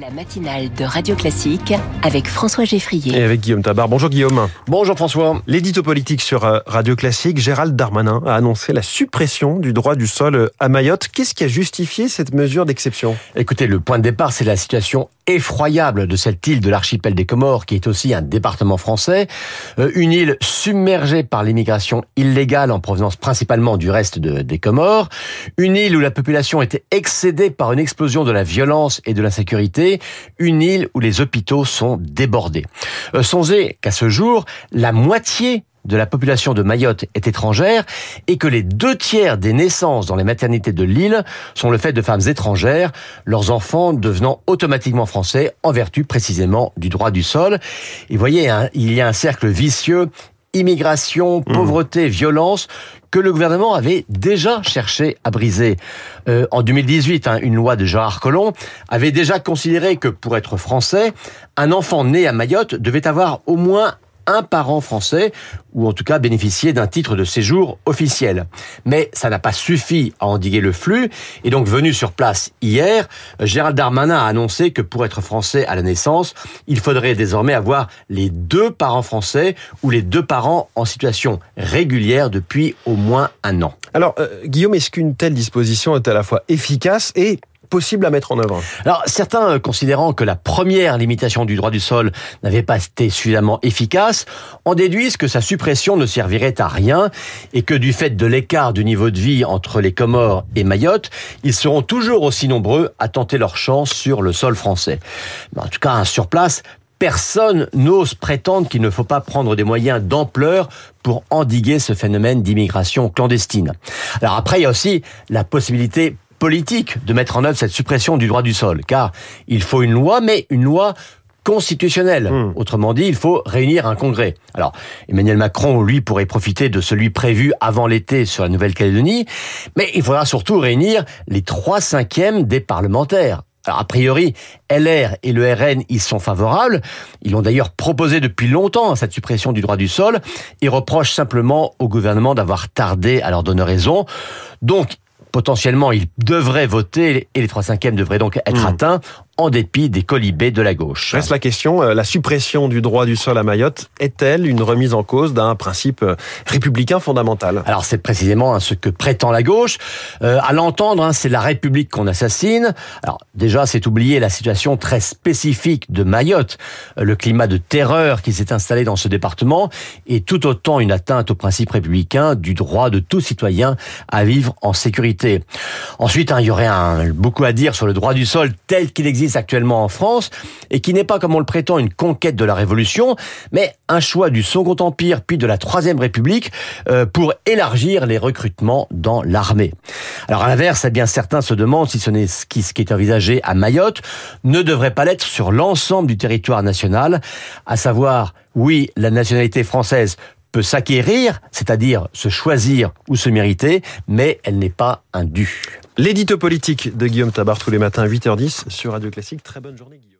La matinale de Radio Classique avec François Geffrier. Et avec Guillaume Tabar. Bonjour Guillaume. Bonjour François. L'édito politique sur euh, Radio Classique, Gérald Darmanin a annoncé la suppression du droit du sol euh, à Mayotte. Qu'est-ce qui a justifié cette mesure d'exception? Écoutez, le point de départ, c'est la situation effroyable de cette île de l'archipel des Comores, qui est aussi un département français. Euh, une île submergée par l'immigration illégale en provenance principalement du reste de, des Comores. Une île où la population était excédée par une explosion de la violence et de l'insécurité une île où les hôpitaux sont débordés. Euh, songez qu'à ce jour, la moitié de la population de Mayotte est étrangère et que les deux tiers des naissances dans les maternités de l'île sont le fait de femmes étrangères, leurs enfants devenant automatiquement français en vertu précisément du droit du sol. Et voyez, hein, il y a un cercle vicieux immigration, mmh. pauvreté, violence, que le gouvernement avait déjà cherché à briser. Euh, en 2018, hein, une loi de Gérard Collomb avait déjà considéré que pour être français, un enfant né à Mayotte devait avoir au moins un parent français, ou en tout cas bénéficier d'un titre de séjour officiel. Mais ça n'a pas suffi à endiguer le flux, et donc venu sur place hier, Gérald Darmanin a annoncé que pour être français à la naissance, il faudrait désormais avoir les deux parents français ou les deux parents en situation régulière depuis au moins un an. Alors, euh, Guillaume, est-ce qu'une telle disposition est à la fois efficace et possible à mettre en Alors, certains euh, considérant que la première limitation du droit du sol n'avait pas été suffisamment efficace, en déduisent que sa suppression ne servirait à rien et que du fait de l'écart du niveau de vie entre les Comores et Mayotte, ils seront toujours aussi nombreux à tenter leur chance sur le sol français. en tout cas, sur place, personne n'ose prétendre qu'il ne faut pas prendre des moyens d'ampleur pour endiguer ce phénomène d'immigration clandestine. Alors après, il y a aussi la possibilité politique de mettre en œuvre cette suppression du droit du sol, car il faut une loi, mais une loi constitutionnelle. Hmm. Autrement dit, il faut réunir un congrès. Alors, Emmanuel Macron, lui, pourrait profiter de celui prévu avant l'été sur la Nouvelle-Calédonie, mais il faudra surtout réunir les trois cinquièmes des parlementaires. Alors, a priori, LR et le RN y sont favorables. Ils l'ont d'ailleurs proposé depuis longtemps, cette suppression du droit du sol, et reprochent simplement au gouvernement d'avoir tardé à leur donner raison. Donc, potentiellement, ils devraient voter et les trois cinquièmes devraient donc être hmm. atteints en dépit des colibés de la gauche. Reste la question, euh, la suppression du droit du sol à Mayotte est-elle une remise en cause d'un principe euh, républicain fondamental? Alors c'est précisément hein, ce que prétend la gauche. Euh, à l'entendre, hein, c'est la République qu'on assassine. Alors déjà, c'est oublier la situation très spécifique de Mayotte, le climat de terreur qui s'est installé dans ce département est tout autant une atteinte au principe républicain du droit de tout citoyen à vivre en sécurité. Ensuite, hein, il y aurait un, beaucoup à dire sur le droit du sol tel qu'il existe actuellement en France et qui n'est pas, comme on le prétend, une conquête de la Révolution, mais un choix du Second Empire puis de la Troisième République euh, pour élargir les recrutements dans l'armée. Alors à l'inverse, eh bien certains se demandent si ce qui, ce qui est envisagé à Mayotte ne devrait pas l'être sur l'ensemble du territoire national, à savoir, oui, la nationalité française peut s'acquérir, c'est-à-dire se choisir ou se mériter, mais elle n'est pas un dû. L'édito politique de Guillaume Tabar tous les matins à 8h10 sur Radio Classique. Très bonne journée Guillaume.